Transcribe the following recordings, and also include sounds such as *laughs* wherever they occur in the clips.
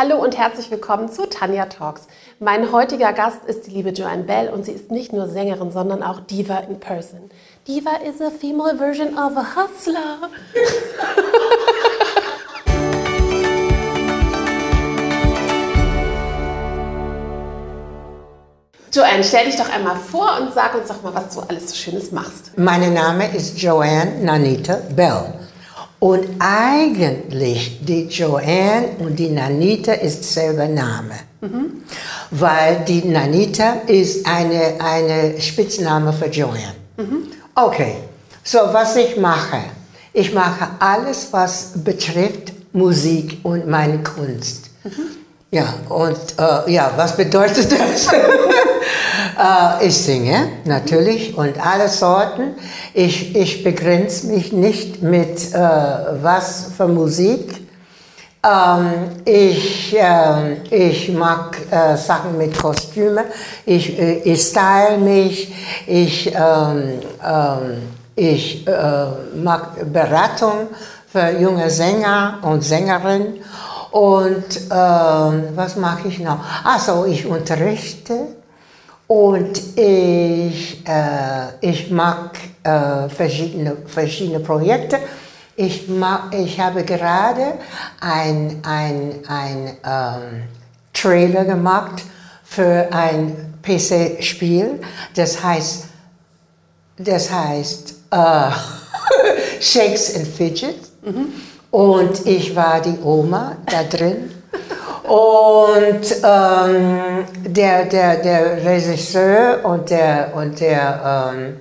Hallo und herzlich willkommen zu Tanja Talks. Mein heutiger Gast ist die liebe Joanne Bell und sie ist nicht nur Sängerin, sondern auch Diva in Person. Diva is a female version of a hustler. *laughs* Joanne, stell dich doch einmal vor und sag uns doch mal, was du alles so Schönes machst. Mein Name ist Joanne Nanita Bell. Und eigentlich die Joanne und die Nanita ist selber Name. Mhm. Weil die Nanita ist eine, eine Spitzname für Joanne. Mhm. Okay, so was ich mache. Ich mache alles, was betrifft Musik und meine Kunst. Mhm. Ja, und äh, ja, was bedeutet das? *laughs* äh, ich singe natürlich und alle Sorten. Ich, ich begrenze mich nicht mit äh, was für Musik. Ähm, ich, äh, ich mag äh, Sachen mit Kostüme. Ich, äh, ich style mich. Ich, ähm, ähm, ich mag Beratung für junge Sänger und Sängerinnen. Und ähm, was mache ich noch? Also ich unterrichte und ich, äh, ich mag äh, verschiedene, verschiedene Projekte. Ich, mag, ich habe gerade ein, ein, ein ähm, Trailer gemacht für ein PC-Spiel, das heißt, das heißt äh, *laughs* Shakes and Fidgets. Mhm. Und ich war die Oma da drin. Und ähm, der, der, der Regisseur und der, und der, ähm,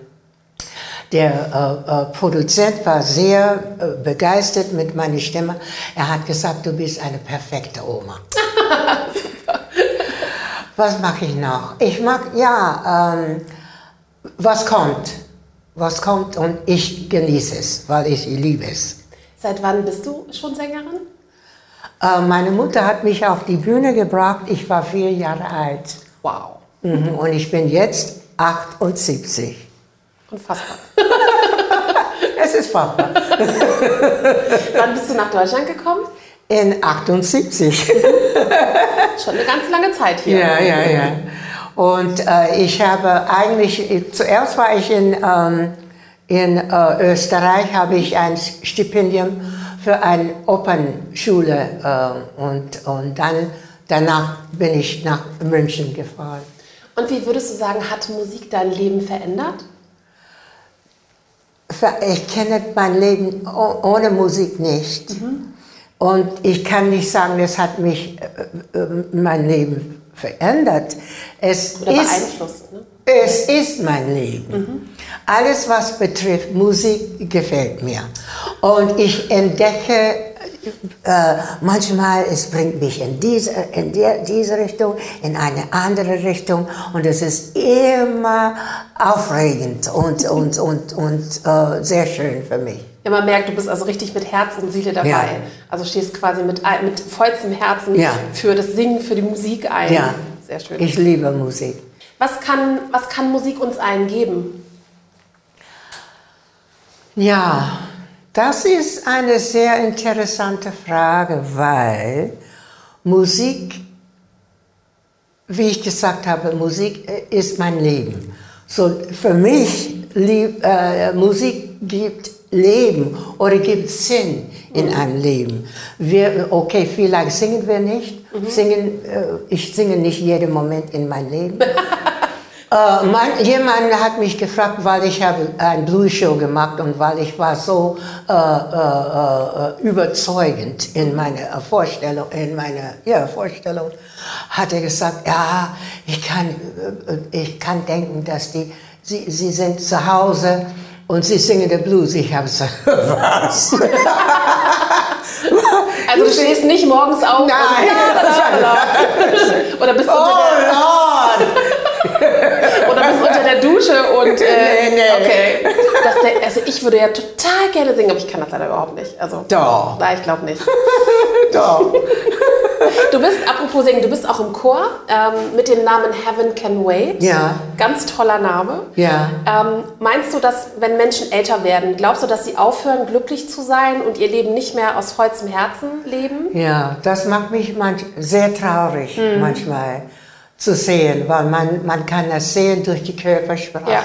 der äh, äh, Produzent war sehr äh, begeistert mit meiner Stimme. Er hat gesagt, du bist eine perfekte Oma. *laughs* was mache ich noch? Ich mag, ja, ähm, was kommt. Was kommt und ich genieße es, weil ich liebe es. Seit wann bist du schon Sängerin? Äh, meine Mutter hat mich auf die Bühne gebracht. Ich war vier Jahre alt. Wow. Mhm. Und ich bin jetzt 78. Unfassbar. *laughs* es ist fassbar. *laughs* Wann bist du nach Deutschland gekommen? In 78. *laughs* Schon eine ganz lange Zeit hier. Ja, ja, ja. Und äh, ich habe eigentlich, zuerst war ich in ähm, in äh, Österreich habe ich ein Stipendium für eine Opernschule äh, und, und dann, danach bin ich nach München gefahren. Und wie würdest du sagen, hat Musik dein Leben verändert? Ich kenne mein Leben ohne Musik nicht. Mhm. Und ich kann nicht sagen, das hat mich, äh, äh mein Leben verändert. Es Oder ist, beeinflusst, ne? Es ist mein Leben. Mhm. Alles, was betrifft Musik, gefällt mir. Und ich entdecke äh, manchmal, es bringt mich in diese, in die, diese Richtung, in eine andere Richtung. Und es ist immer aufregend und, und, und, und äh, sehr schön für mich. Ja, man merkt, du bist also richtig mit Herz und Seele dabei. Ja. Also stehst quasi mit, mit vollstem Herzen ja. für das Singen, für die Musik ein. Ja, sehr schön. Ich liebe Musik. Was kann, was kann Musik uns allen geben? Ja, das ist eine sehr interessante Frage, weil Musik, wie ich gesagt habe, Musik äh, ist mein Leben. So für mich lieb, äh, Musik gibt Leben oder gibt Sinn in einem Leben. Wir, okay, vielleicht singen wir nicht. Mhm. Singen, äh, ich singe nicht jeden Moment in meinem Leben. *laughs* Äh, man, jemand hat mich gefragt, weil ich habe ein Blues Show gemacht und weil ich war so äh, äh, äh überzeugend in meiner Vorstellung, in meiner ja, Vorstellung, hat er gesagt, ja, ich kann, äh, ich kann denken, dass die, sie, sie sind zu Hause und sie singen den Blues. Ich habe gesagt, was? Also du stehst nicht morgens auf Nein. Und, *laughs* oder bist du oh unter der, Lord. *laughs* oder bist unter der Dusche und äh, nee, nee. okay. Das, also ich würde ja total gerne singen, aber ich kann das leider überhaupt nicht. Also doch. Nein, ich glaube nicht. *laughs* doch. Du bist, apropos singen, du bist auch im Chor ähm, mit dem Namen Heaven Can Wait. Ja. Ganz toller Name. Ja. Ähm, meinst du, dass wenn Menschen älter werden, glaubst du, dass sie aufhören, glücklich zu sein und ihr Leben nicht mehr aus vollstem Herzen leben? Ja, das macht mich manch, sehr traurig Mhm. manchmal zu sehen, weil man, man kann das sehen durch die Körpersprache. Ja.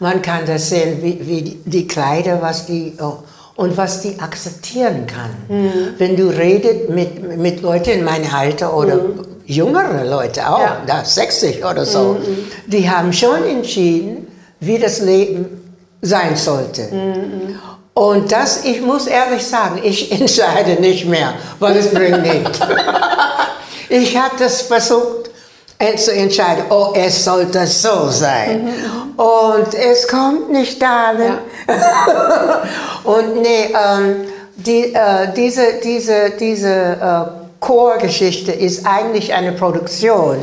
Man kann das sehen, wie, wie die, die Kleider, was die oh, und was die akzeptieren kann. Mhm. Wenn du redet mit, mit Leuten in meinem Alter oder jüngere Leute auch, Mhm. Ja. Mhm, da 60 oder so, die haben schon entschieden, wie das Leben sein sollte. Mhm, Und das, ich muss ehrlich sagen, ich *laughs* entscheide nicht mehr, weil es bringt nichts. *laughs* ich habe das versucht äh, zu entscheiden, oh, es sollte so sein. Und es kommt nicht dahin. *laughs* Und nee, ähm, die, äh, diese, diese, diese äh, Chorgeschichte ist eigentlich eine Produktion.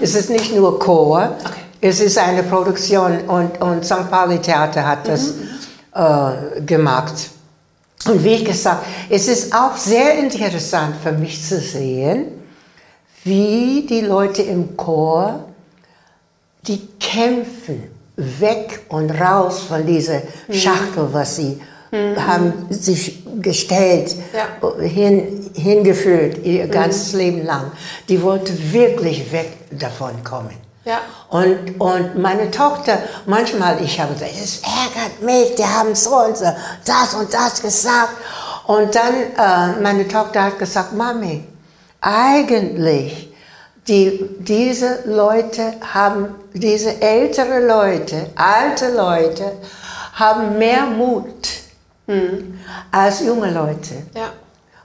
Es ist nicht nur Chor, es ist eine Produktion und, und St. Pauli Theater hat das äh, gemacht. Und wie gesagt, es ist auch sehr interessant für mich zu sehen, wie die Leute im Chor, die kämpfen weg und raus von dieser Schachtel, was sie haben sich gestellt, Ja. hin, hingeführt, ihr ganzes Leben lang. Die wollte wirklich weg davon kommen. Ja. Und, und meine Tochter, manchmal, ich habe gesagt, es ärgert mich, die haben so und so, das und das gesagt. Und dann, äh, meine Tochter hat gesagt, Mami, eigentlich, die, diese Leute haben, diese ältere Leute, alte Leute, haben mehr Mut als junge Leute. Ja.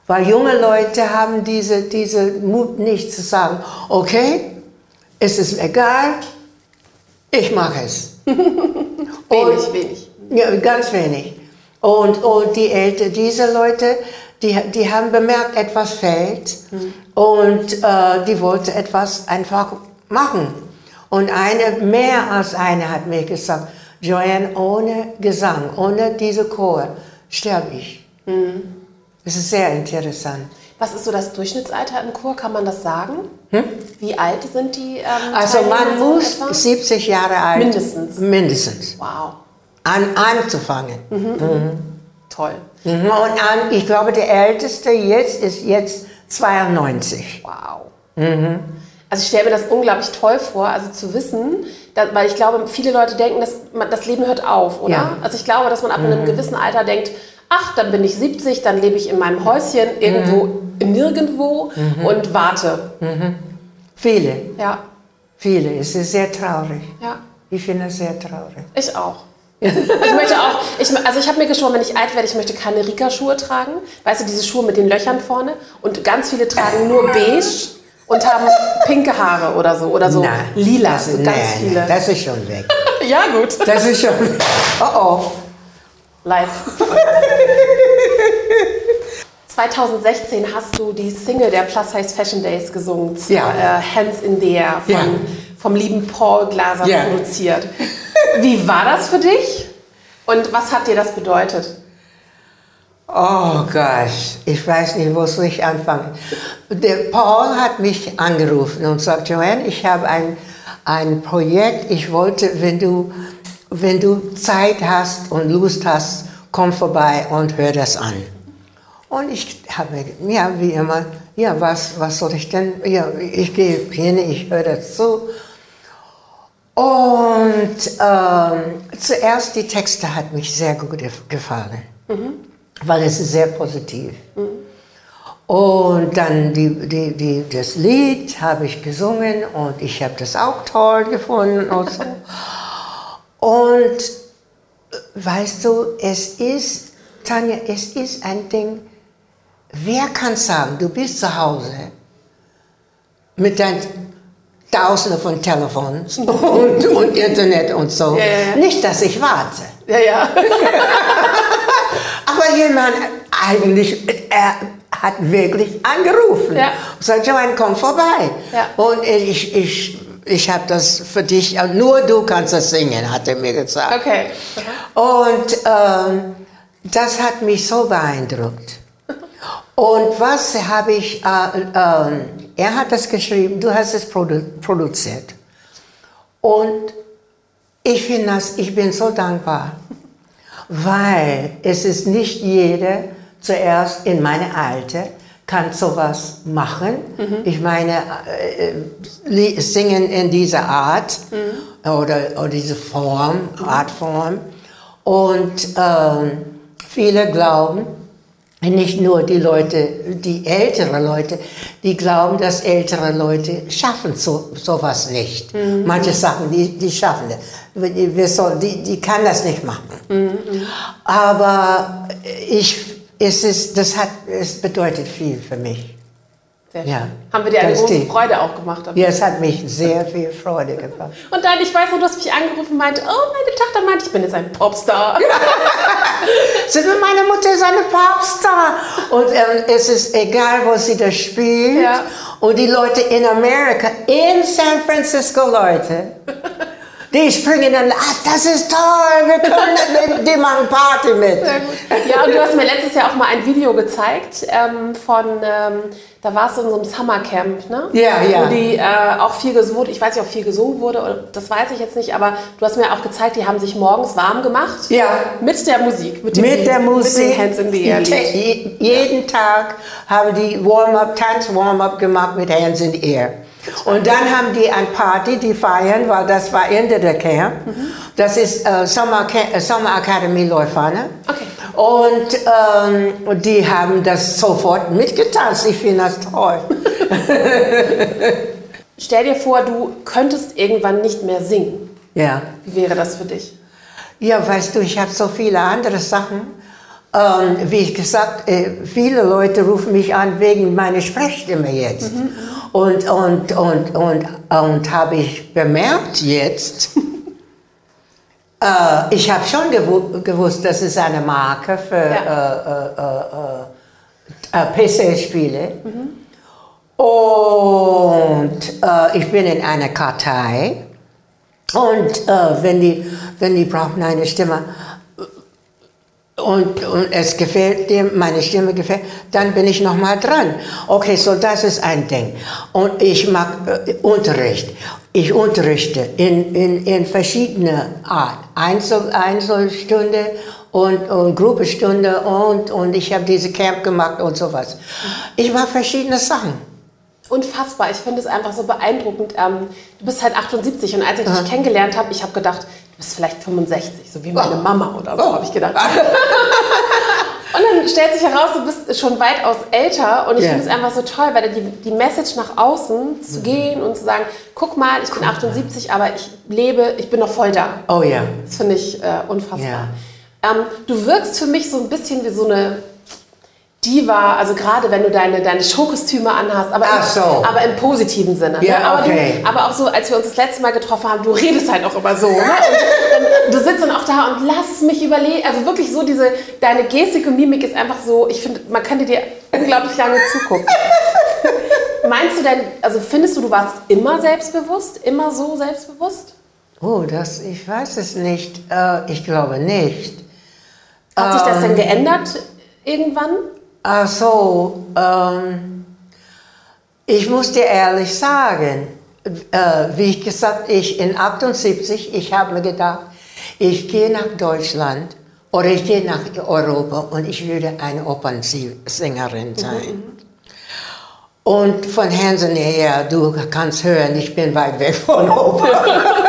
Weil junge Leute haben diese, diese Mut nicht zu sagen, okay, es ist egal, ich mache es. *laughs* Wenig, wenig. Ja, ganz wenig. Und, und die Eltern, diese Leute, die, die haben bemerkt, etwas fehlt und äh, die wollten etwas einfach machen. Und eine, mehr als eine hat mir gesagt, Joanne, ohne Gesang, ohne diese Chor sterbe ich. Das ist sehr interessant. Was ist so das Durchschnittsalter im Chor? Kann man das sagen? Wie alt sind die? Ähm, Hm? Also man muss etwa? 70 Jahre alt. Mindestens. Mindestens. Wow, An, anzufangen. toll. Mhm, Und ich glaube, der älteste jetzt ist jetzt 92. Wow. Also ich stelle mir das unglaublich toll vor, also zu wissen, da, weil ich glaube, viele Leute denken, dass man, das Leben hört auf, oder? Ja. Mhm. Also ich glaube, dass man ab einem gewissen Alter denkt, ach, dann bin ich 70, dann lebe ich in meinem Häuschen irgendwo, Mhm. nirgendwo und warte. Viele, Ja, viele. Es ist sehr traurig. ja. Ich finde es sehr traurig. Ich auch. Ich möchte auch, ich, also ich habe mir geschworen, wenn ich alt werde, ich möchte keine Rika-Schuhe tragen. Weißt du, diese Schuhe mit den Löchern vorne. Und ganz viele tragen nur beige und haben pinke Haare oder so. Oder so Nein, lila, das, so ganz nein, viele. nein, das ist schon weg. *laughs* ja, gut. Das ist schon Oh oh. Live. *laughs* 2016 hast du die Single der Plus Size Fashion Days gesungen, Ja. äh, Hands in the Air, von, Ja. vom lieben Paul Glaser Ja. produziert. Wie war das für dich? Und was hat dir das bedeutet? Oh Gott, ich weiß nicht, wo soll ich anfangen. Der Paul hat mich angerufen und sagt, Joanne, ich habe ein, ein Projekt, ich wollte, wenn du, wenn du Zeit hast und Lust hast, komm vorbei und hör das an. Und ich habe ja, wie immer, ja, was, was soll ich denn, ja, ich gehe hin, ich höre das zu. Und ähm, zuerst die Texte hat mich sehr gut gef- gefallen, weil es ist sehr positiv. Und dann die, die, die, das Lied habe ich gesungen und ich habe das auch toll gefunden und so. *laughs* Und weißt du, es ist, Tanja, es ist ein Ding, wer kann sagen, du bist zu Hause mit deinen Tausenden von Telefons *laughs* und, und Internet und so. Ja, ja. Nicht, dass ich warte. Ja, ja. *laughs* Aber jemand eigentlich, er hat wirklich angerufen. Ja. Und sagt, Joanne, komm vorbei. Ja. Und ich, ich, ich habe das für dich, nur du kannst das singen, hat er mir gesagt. Okay. Und ähm, das hat mich so beeindruckt. *laughs* Und was habe ich, äh, äh, er hat das geschrieben, du hast es produ produziert. Und ich finde das, ich bin so dankbar, weil es ist nicht jeder zuerst in meine Alter kann sowas machen. Mhm. Ich meine, äh, singen in dieser Art mhm. oder, oder diese Form, mhm. Artform. Und ähm, viele glauben, nicht nur die Leute, die ältere Leute, die glauben, dass ältere Leute schaffen so, sowas nicht. Mhm. Manche Sachen, die, die schaffen das. Wir soll, die, die kann das nicht machen. Mhm. Aber ich, es ist, das hat, es bedeutet viel für mich. Sehr schön. Ja, Haben wir dir eine große die, Freude auch gemacht? Ja, es hat mich sehr viel Freude gemacht. *laughs* Und dann, ich weiß noch, du hast mich angerufen und meinte, oh, meine Tochter meint, ich bin jetzt ein Popstar. *laughs* meine Mutter ist eine Popstar. Und ähm, es ist egal, wo sie das spielt. Ja. Und die Leute in Amerika, in San Francisco, Leute, *laughs* die springen dann, ach, das ist toll, wir können, die machen Party mit. Ja, und du hast mir letztes Jahr auch mal ein Video gezeigt ähm, von, ähm, da warst du in so einem Summercamp, ne? Ja, ja. Wo die äh, auch viel gesungen wurde, ich weiß nicht, ob viel gesungen wurde, das weiß ich jetzt nicht, aber du hast mir auch gezeigt, die haben sich morgens warm gemacht. Ja. Mit der Musik. Mit, dem mit der Musik. Mit den Hands in the Air. Jeden Tag haben die Warm-up, Tanz-Warm-up gemacht mit Hands in the Air. Und dann haben die ein Party, die feiern, weil das war Ende der Camp. Mhm. Das ist äh, Summer, äh, Summer Academy Leuphana. Okay. Und ähm, die haben das sofort mitgetanzt. Ich finde das toll. *laughs* Stell dir vor, du könntest irgendwann nicht mehr singen. Ja. Wie wäre das für dich? Ja, weißt du, ich habe so viele andere Sachen. Ähm, wie ich gesagt, äh, viele Leute rufen mich an wegen meiner Sprechstimme jetzt. Mhm. Und, und, und, und, und habe ich bemerkt jetzt, *laughs* äh, ich habe schon gewu gewusst, das ist eine Marke für ja. äh, äh, äh, äh PC-Spiele. Mhm. Und ich bin in einer Kartei. Und wenn, die, wenn die brauchen eine Stimme, und, und es gefällt dem, meine Stimme gefällt, dann bin ich nochmal dran. Okay, so das ist ein Ding. Und ich mag äh, Unterricht. Ich unterrichte in, in, in verschiedene Art. Einzel, Einzelstunde und, und Gruppenstunde und, und ich habe diese Camp gemacht und sowas. Ich mache verschiedene Sachen. Unfassbar. Ich finde es einfach so beeindruckend. Ähm, du bist halt 78 und als ich dich kennengelernt habe, ich habe gedacht, bist vielleicht 65, so wie meine oh. Mama oder so, oh. habe ich gedacht. *laughs* und dann stellt sich heraus, du bist schon weitaus älter und ich yeah. finde es einfach so toll, weil die, die Message nach außen zu mhm. gehen und zu sagen, guck mal, ich guck bin 78, mal. aber ich lebe, ich bin noch voll da. Oh ja. Das finde ich äh, unfassbar. Yeah. Ähm, du wirkst für mich so ein bisschen wie so eine Diva, also gerade wenn du deine, deine Showkostüme anhast, aber, im, so. aber im positiven Sinne. Ja, ne? aber, okay. du, aber auch so, als wir uns das letzte Mal getroffen haben, du redest halt auch immer so. Ne? *laughs* Und dann, du sitzt dann auch da und lass mich überlegen. Also wirklich so diese, deine Gestik und Mimik ist einfach so, ich finde, man könnte dir unglaublich lange zugucken. *laughs* Meinst du denn, also findest du, du warst immer selbstbewusst, immer so selbstbewusst? Oh, das, ich weiß es nicht. Äh, ich glaube nicht. Hat sich das denn ähm, geändert irgendwann? Ach so, ähm, ich muss dir ehrlich sagen, äh, wie ich gesagt, ich in 78, ich habe mir gedacht, ich gehe nach Deutschland oder ich gehe nach Europa und ich würde eine Opernsängerin sein. Mhm. Und von Hansen her, du kannst hören, ich bin weit weg von Oper. *laughs*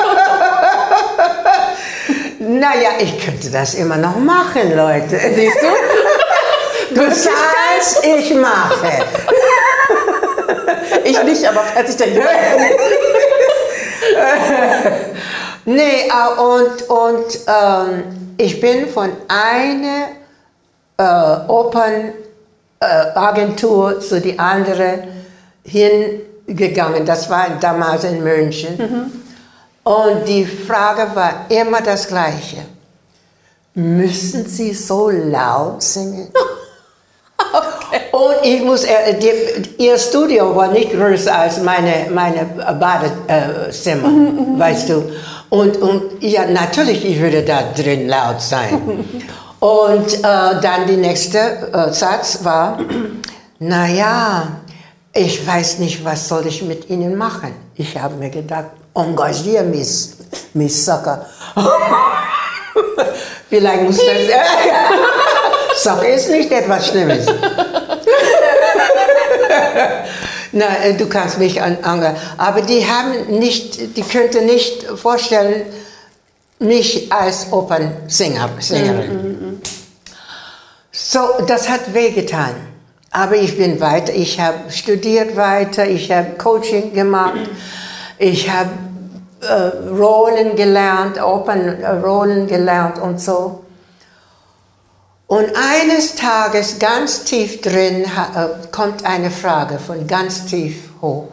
*laughs* naja, ich könnte das immer noch machen, Leute. Siehst du? Du sagst, ich mache. ich nicht, aber falls ich da *laughs* Nee, äh, und, und ähm, ich bin von einer äh, Opernagentur äh, zu die andere hingegangen. Das war damals in München. Mhm. Und die Frage war immer das gleiche. Müssen Sie so laut singen? *laughs* Ich muss, äh, die, ihr Studio war nicht größer als meine, meine Badezimmer, mhm, weißt du. Und, und ja, natürlich, ich würde da drin laut sein. *laughs* und äh, dann der nächste äh, Satz war, naja, ich weiß nicht, was soll ich mit ihnen machen. Ich habe mir gedacht, engagier mich, Miss Sucker. *laughs* Vielleicht muss das... *laughs* Sucker ist nicht etwas Schlimmes. *laughs* Na, äh, du kannst mich an, aber die haben nicht, die könnte nicht vorstellen, mich als Opernsänger, Sängerin. So, das hat wehgetan. Aber ich bin weiter, ich habe studiert weiter, ich habe Coaching gemacht, ich habe äh, Rollen gelernt, Opernrollen gelernt und so. Und eines Tages ganz tief drin äh, kommt eine Frage von ganz tief hoch.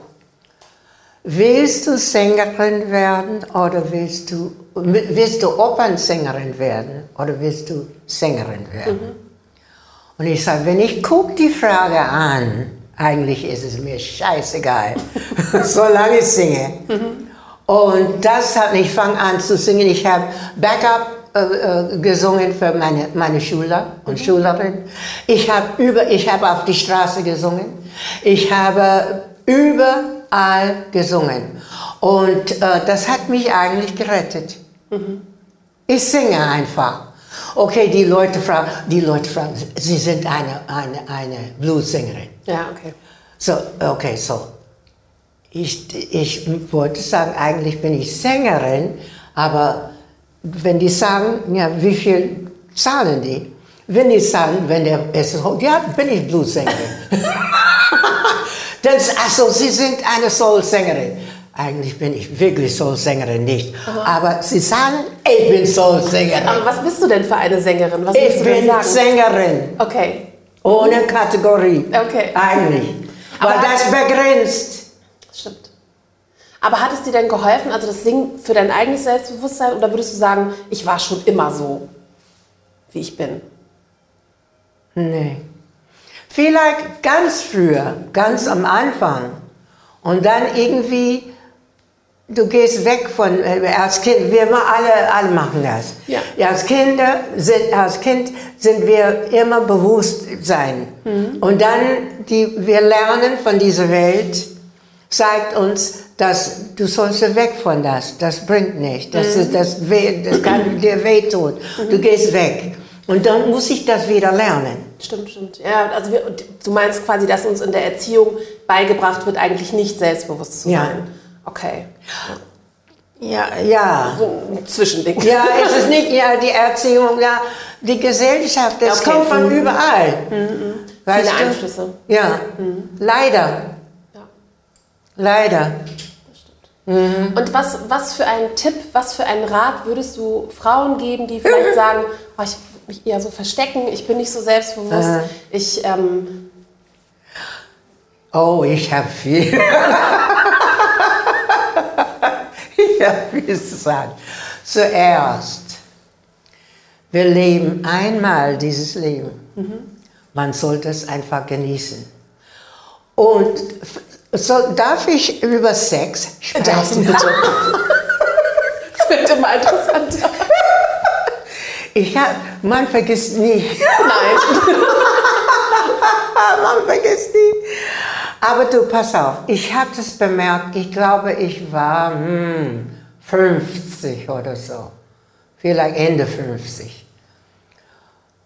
Willst du Sängerin werden oder willst du, willst du Opernsängerin werden oder willst du Sängerin werden? Mhm. Und ich sage, wenn ich gucke die Frage an, eigentlich ist es mir scheißegal, *laughs* solange ich singe. Mhm. Und das hat, ich fange an zu singen. Ich habe Backup äh, äh, gesungen für meine, meine Schüler und mhm. Schülerinnen. Ich habe über, ich habe auf die Straße gesungen. Ich habe überall gesungen. Und äh, das hat mich eigentlich gerettet. Mhm. Ich singe einfach. Okay, die Leute fragen, die Leute fragen, Sie sind eine, eine, eine Bluessängerin. Ja, okay. So, okay, so. Ich, ich wollte sagen, eigentlich bin ich Sängerin, aber wenn die sagen, ja, wie viel zahlen die? Wenn die sagen, wenn der es ja, bin ich Bluessängerin. *laughs* Dann, also, Sie sind eine Soul-Sängerin. Eigentlich bin ich wirklich Soul-Sängerin nicht. Aha. Aber sie sagen, ich bin Soul-Sängerin. Aber was bist du denn für eine Sängerin? Was ich bin Sängerin. Okay. Ohne Kategorie. Okay. Eigentlich. Aber Weil das begrenzt. Aber hat es dir denn geholfen, also das Singen für dein eigenes Selbstbewusstsein? Oder würdest du sagen, ich war schon immer so, wie ich bin? Nee. Vielleicht ganz früher, ganz am Anfang. Und dann irgendwie du gehst weg von, äh, als Kind, wir alle, alle machen das. Ja. Als, Kinder sind, als Kind sind wir immer bewusst sein. Mhm. Und dann, die, wir lernen von dieser Welt, zeigt uns, dass du sollst weg von das, das bringt nicht, das, mhm. das, weh, das kann dir wehtun, mhm. du gehst weg. Und dann muss ich das wieder lernen. Stimmt, stimmt. Ja, also wir, du meinst quasi, dass uns in der Erziehung beigebracht wird, eigentlich nicht selbstbewusst zu ja. sein. Okay. Ja, ja. So ein Zwischending. Ja, es ist nicht ja, die Erziehung, ja, die Gesellschaft, das okay. kommt von mhm. überall. Mhm. Viele? Einflüsse. Ja, mhm. leider. Leider. Mhm. Und was, was für einen Tipp, was für einen Rat würdest du Frauen geben, die vielleicht sagen, oh, ich will mich eher so verstecken, ich bin nicht so selbstbewusst, äh. ich... Ähm oh, ich habe viel. *laughs* ja, wie zu sagen. Zuerst, wir leben einmal dieses Leben. Mhm. Man sollte es einfach genießen. Und so, darf ich über Sex sprechen? Bitte. *laughs* das wird immer interessanter. Ich hab, man vergisst nie. Nein. *laughs* man vergisst nie. Aber du, pass auf, ich habe das bemerkt, ich glaube, ich war hm, 50 oder so, vielleicht Ende 50.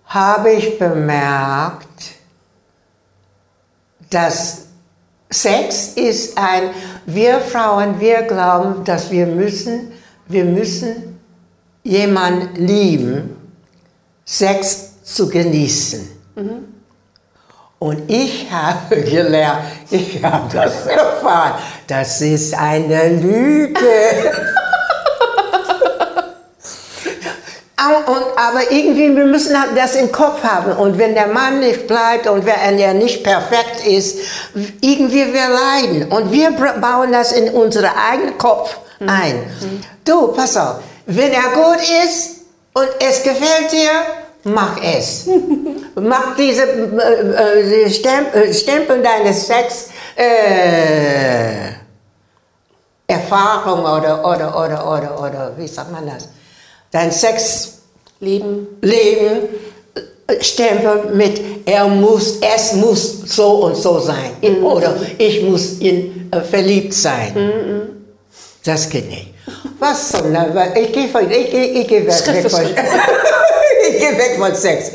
Habe ich bemerkt, dass Sex ist ein, wir Frauen, wir glauben, dass wir müssen, wir müssen jemanden lieben, Sex zu genießen. Mhm. Und ich habe *laughs* gelernt, ich habe das erfahren, das ist eine Lüge. *laughs* Und, aber irgendwie, wir müssen halt das im Kopf haben. Und wenn der Mann nicht bleibt und wenn er nicht perfekt ist, irgendwie wir leiden. Und wir bauen das in unseren eigenen Kopf mhm. ein. Mhm. Du, pass auf, wenn er gut ist und es gefällt dir, mach es. *laughs* mach diese äh, äh, Stempel, äh, Stempel deines Sex äh, Erfahrung oder, oder, oder, oder, oder, wie sagt man das? Dein Sex Leben. Leben Stempel mit, er muss, es muss so und so sein. Mhm. Oder ich muss in, äh, verliebt sein. Mhm. Das geht nicht. Was soll das? Ich gehe von, ich, geh- ich geh weg, Schritt *laughs* weg von, ich gehe weg von Sex.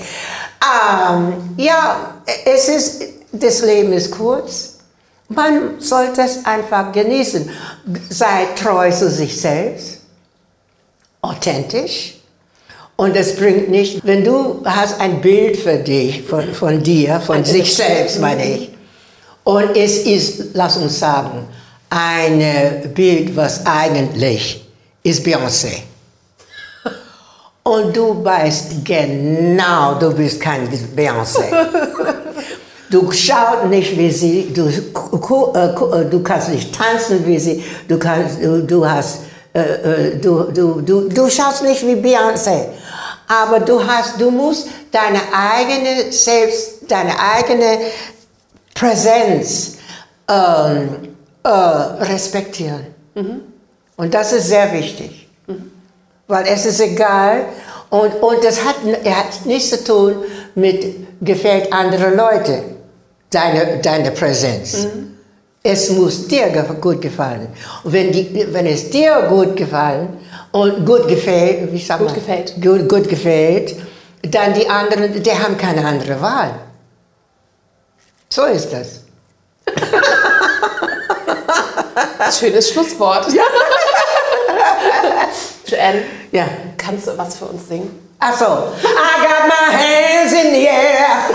Ähm, ja, es ist, das Leben ist kurz. Man sollte es einfach genießen. Sei treu zu sich selbst, authentisch. Und es bringt nicht, wenn du hast ein Bild für dich, von, von dir, von Ein sich selbst, meine ich. Und es ist, lass uns sagen, ein äh, Bild, was eigentlich ist Beyoncé. Und du weißt genau, du bist kein Beyoncé. *laughs* Du schaust nicht wie sie, du, äh, äh, du kannst nicht tanzen wie sie, du, kannst, du, du, hast, äh, äh, du, du, du, du schaust nicht wie Beyoncé. Aber du, hast, du musst deine eigene Selbst, deine eigene Präsenz ähm, äh, respektieren. Und das ist sehr wichtig. Weil es ist egal und, und das hat, er hat nichts zu tun mit gefällt andere Leute, deine, deine Präsenz. Es muss dir gut gefallen. Und wenn, die, wenn es dir gut gefallen und gut gefällt, wie sagt Gut man? gefällt. Gut, gut gefällt, dann die anderen, die haben keine andere Wahl. So ist das. *laughs* Schönes Schlusswort. *laughs* Joanne, Ja. kannst du was für uns singen? Ach so. I got my hands in the air.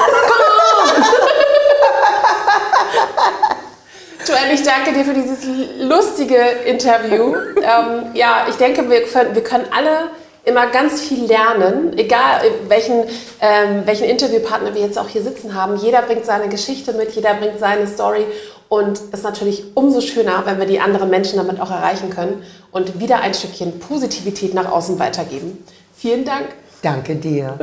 Joanne, ich danke dir für dieses lustige Interview. ähm, ja, ich denke, wir können, wir können alle immer ganz viel lernen, egal äh, welchen, ähm, welchen Interviewpartner wir jetzt auch hier sitzen haben. Jeder bringt seine Geschichte mit, jeder bringt seine Story und es ist natürlich umso schöner, wenn wir die anderen Menschen damit auch erreichen können und wieder ein Stückchen Positivität nach außen weitergeben. Vielen Dank. Danke dir.